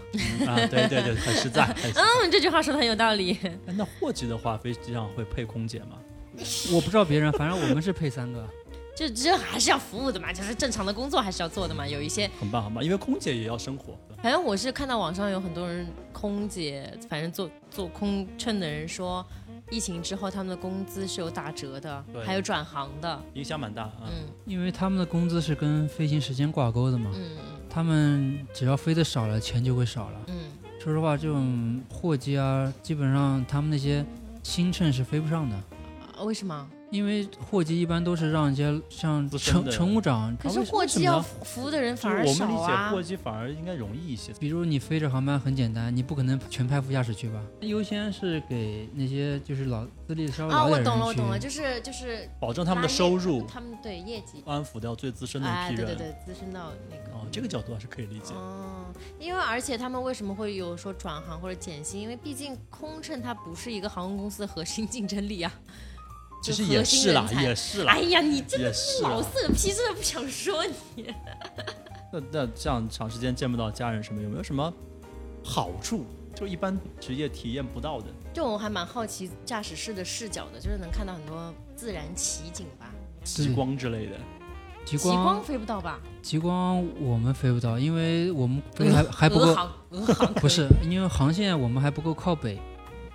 啊，对对对，很实在。实在嗯，这句话说的很有道理。哎那货机的话，飞机上会配空姐吗？我不知道别人，反正我们是配三个。就这还是要服务的嘛，就是正常的工作还是要做的嘛。有一些，很棒很棒，因为空姐也要生活。反正我是看到网上有很多人空姐，反正做做空乘的人说，疫情之后他们的工资是有打折的，还有转行的。影响蛮大啊。嗯因为他们的工资是跟飞行时间挂钩的嘛，嗯他们只要飞的少了，钱就会少了。嗯说实话，这种货机啊，基本上他们那些新乘是飞不上的，啊为什么？因为货机一般都是让一些像乘乘务长，可是货机要服务的人反而少啊我们理解啊货。机反而应该容易一些。比如你飞着航班很简单，你不可能全派副驾驶去吧？优先是给那些就是老资历稍微啊，老点的人我懂了，我懂了，就是就是保证他们的收入，他们对业绩，安抚掉最资深的哎，一批人。对对对，资深到那个。哦，这个角度还是可以理解。哦，因为而且他们为什么会有说转行或者减薪？因为毕竟空乘它不是一个航空公司的核心竞争力啊。其实也是啦也是啦哎，呀，你真的是老。色批，真的不想说你。那那这样长时间见不到家人什么，有没有什么好处？就一般职业体验不到的。就我还蛮好奇驾驶室的视角的，就是能看到很多自然奇景吧。极光之类的，极光极光光飞不到吧？极光我们飞不到，因为我们飞还还不够，俄航，俄航不是因为航线我们还不够靠北，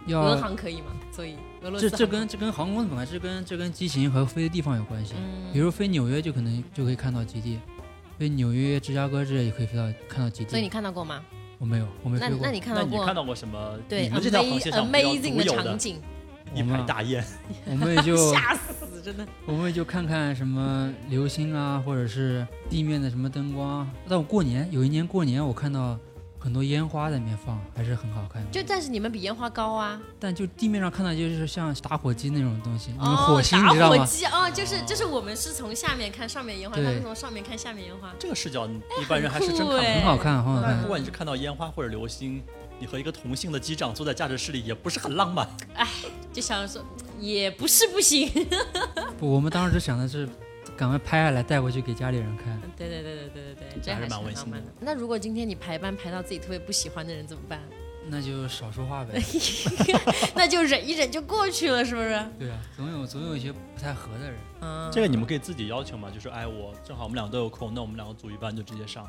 俄要航可以吗？所以这这跟这跟航空公司本来这跟这跟机型和飞的地方有关系。嗯比如飞纽约就可能就可以看到极地，飞纽约、芝加哥这些也可以飞到看到极所以你。看到过吗？我没有，我没那飞过。那你看到过那你看到过什么？对你们这条航线上的场景，一排大雁，我们也就 吓死真的。我们也就看看什么流星啊，或者是地面的什么灯光。但我过年有一年过年，我看到很多烟花在里面放，还是很好看的。就但是你们比烟花高啊！但就地面上看到就是像打火机那种东西，你们哦，火星打你知道吗？火机哦，就是就是我们是从下面看上面烟花，他对们从上面看下面烟花。这个视角一般人还是真看。很好看，很好看不。管你是看到烟花或者流星，你和一个同性的机长坐在驾驶室里，也不是很浪漫。哎就想说也不是不行。不，我们当时就想的是赶快拍下来带回去给家里人看。对对对对对对对，这还是还是蛮温馨的。那如果今天你排班排到自己特别不喜欢的人怎么办？那就少说话呗。那就忍一忍就过去了，是不是？对啊，总有总有一些不太合的人。嗯，这个你们可以自己要求嘛，就是哎，我正好我们两个都有空，那我们两个组一班就直接上。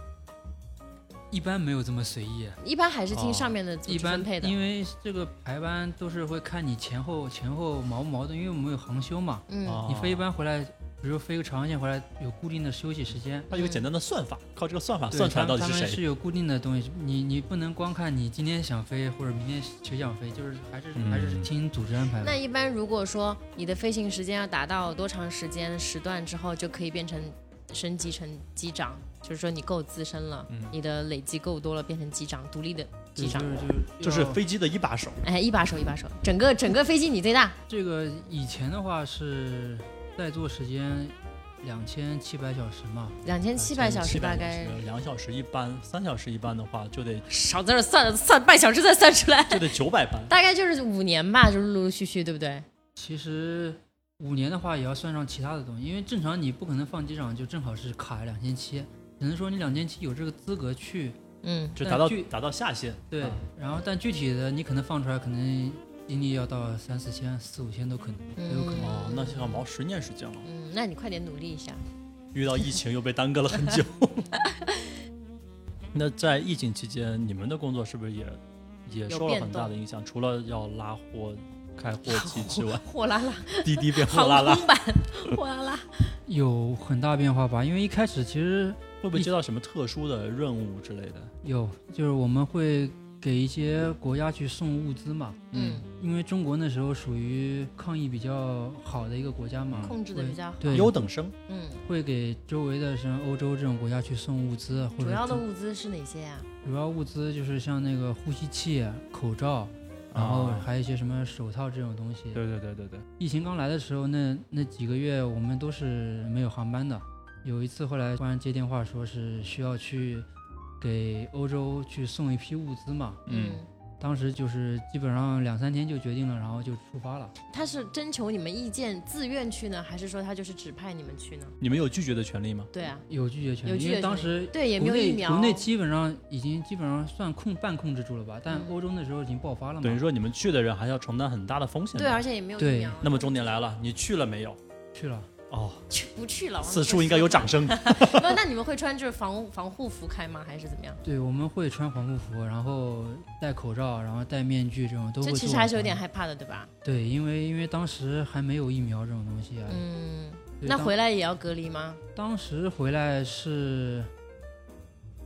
一般没有这么随意，一般还是听哦上面的组一般织分配的。因为这个排班都是会看你前后前后矛不矛盾，因为我们有航休嘛。嗯，哦你飞一班回来，比如飞个长线回来有固定的休息时间。它有个简单的算法，靠这个算法算出来他他们到底是谁。是有固定的东西，你你不能光看你今天想飞或者明天谁想飞，就是还是、还是嗯听组织安排。那一般如果说你的飞行时间要达到多长时间时段之后，就可以变成升级成机长，就是说你够资深了，嗯你的累积够多了，变成机长，独立的机长。就是就就是飞机的一把手，哎，一把手一把手，整个整个飞机你最大。这个以前的话是在座时间两千七百小时嘛，两千七百小时大概两小时一班，三小时一班的话就得少在这算算半小时再算出来，就得九百班。大概就是五年吧，就是陆陆续续，对不对？其实五年的话也要算上其他的东西，因为正常你不可能放机场就正好是卡两千七，只能说你两千七有这个资格去嗯，就达到达到下限。对啊，然后但具体的你可能放出来可能精力要到三四千、四五千都可能，都有可能。哦，那要毛十年时间了，嗯，那你快点努力一下。遇到疫情又被耽搁了很久。那在疫情期间，你们的工作是不是也也受了很大的影响？除了要拉货、开货机 之外，货拉拉，滴滴变货航拉拉，货拉拉。有很大变化吧？因为一开始其实会不会接到什么特殊的任务之类的？有，就是我们会给一些国家去送物资嘛，嗯，因为中国那时候属于抗疫比较好的一个国家嘛，控制的比较好。对优等生，嗯，会给周围的像欧洲这种国家去送物资，或者主要的物资是哪些呀？主要物资就是像那个呼吸器、口罩，然后啊还有一些什么手套这种东西。对对对对对，疫情刚来的时候，那那几个月我们都是没有航班的。有一次后来突然接电话说是需要去给欧洲去送一批物资嘛，嗯，当时就是基本上两三天就决定了，然后就出发了。他是征求你们意见，自愿去呢，还是说他就是指派你们去呢？你们有拒绝的权利吗？对啊，有拒绝权利，有拒绝因为当时对，也没国内有疫苗。国内基本上已经基本上算控半控制住了吧，但嗯欧洲那时候已经爆发了嘛。等于说你们去的人还要承担很大的风险。对，而且也没有疫对苗。那么重点来了，你去了没有？去了，哦，去不去了？此处应该有掌声。那，那你们会穿就是防防护服开吗？还是怎么样？对，我们会穿防护服，然后戴口罩，然后戴面具这种都会。这其实还是有点害怕的，对吧？对，因为因为当时还没有疫苗这种东西啊。嗯，那回来也要隔离吗？当时回来是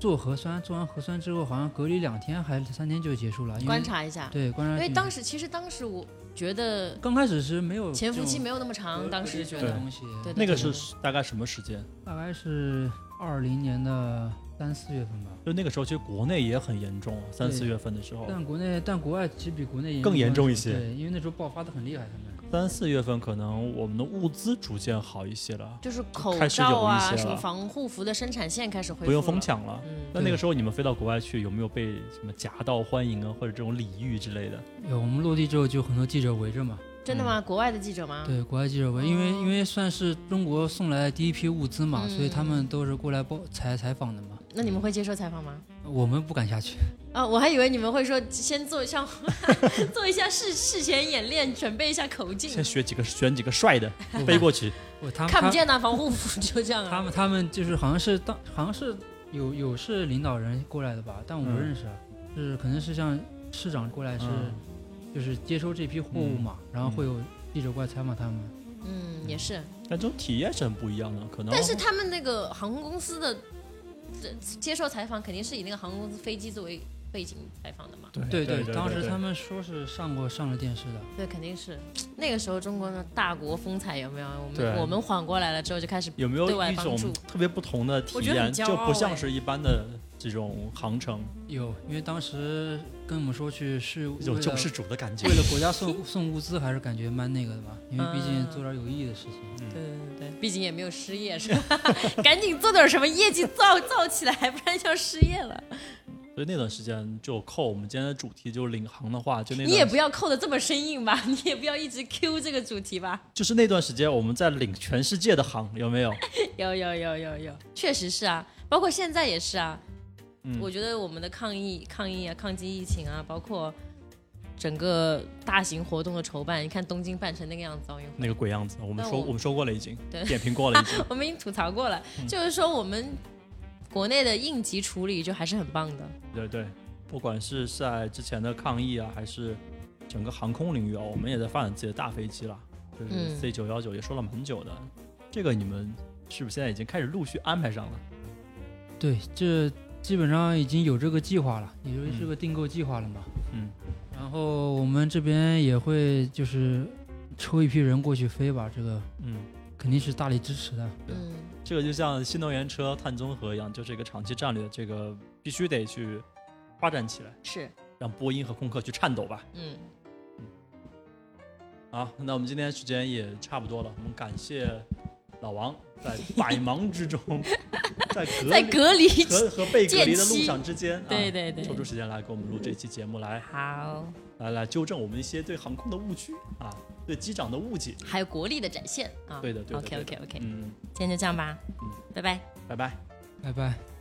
做核酸，做完核酸之后好像隔离两天还是三天就结束了，观察一下。对观察。因为当时其实当时我觉得刚开始是没有潜伏期没有有那么长，当时觉得东西，对那个对是大概什么时间？大概是二零年的三四月份吧。就那个时候，其实国内也很严重，三四月份的时候，但国内但国外其实比国内更严重一些些。对，因为那时候爆发的很厉害，他们。三四月份可能我们的物资逐渐好一些了，就是口开始有罩啊，一些了什么防护服的生产线开始恢复不用疯抢了。嗯，那那个时候你们飞到国外去，有没有被什么夹道欢迎啊，或者这种礼遇之类的？有我们落地之后就很多记者围着嘛，真的吗？国外的记者吗？对，国外记者围，因为哦因为算是中国送来的第一批物资嘛，所以他嗯们都是过来报采采访的嘛。那你们会接受采访吗？我们不敢下去，啊，我还以为你们会说先做一下 做一下事事前演练，准备一下口径先，学几个，选几个帅的飞过去。我他们看不见呐防护服就这样啊。他们他们就是好像是当好像是有有是领导人过来的吧，但我不嗯认识，啊是可能是像市长过来是、嗯就是接收这批货物嘛，然后会有记者过来采访他们。嗯，也是，但这种体验是很不一样的，可能。但是他们那个航空公司的这接受采访，肯定是以那个航空公司飞机作为背景采访的嘛。对对对当时他们说是上过上了电视的，对，肯定是那个时候中国的大国风采有没有？我们我们缓过来了之后，就开始有没有对外一种特别不同的体验，就不像是一般的这种航程，有，因为当时跟我们说去是一种救世主的感觉为。了国家 送送物资，还是感觉蛮那个的吧，因为毕竟嗯做点有意义的事情。对对对，毕竟也没有失业是吧？赶紧做点什么业绩造造起来，不然就要失业了。所以那段时间就扣我们今天的主题，就是领航的话，就那你也不要扣的这么生硬吧，你也不要一直 Q 这个主题吧。就是那段时间我们在领全世界的航，有没有？有有有有有，确实是啊，包括现在也是啊。嗯我觉得我们的抗疫、抗疫啊、抗击疫情啊，包括整个大型活动的筹办，你看东京办成那个样子，奥运会，那个鬼样子，我们说我们说过了已经，对点评过了已经。我们已经吐槽过了，嗯就是说我们国内的应急处理就还是很棒的。对对，不管是在之前的抗疫啊，还是整个航空领域啊，我们也在发展自己的大飞机了，就是嗯 C 九幺九也说了蛮久的。这个你们是不是现在已经开始陆续安排上了？对，这基本上已经有这个计划了，也就是这个订购计划了嘛。嗯，然后我们这边也会就是抽一批人过去飞吧，这个嗯，肯定是大力支持的。对嗯，这个就像新能源车、碳综合一样，就是一个长期战略，这个必须得去发展起来，是，让波音和空客去颤抖吧。嗯，好，那我们今天时间也差不多了，我们感谢老王在百忙之中，在隔离在隔离，和和被隔离的路上之间，啊对对对抽出时间来给我们录这期节目，来好，来来纠正我们一些对航空的误区啊，对机长的误解。还有国力的展现啊。对的，对的。OK OK OK，嗯，今天就这样吧，嗯拜拜。拜拜。拜拜。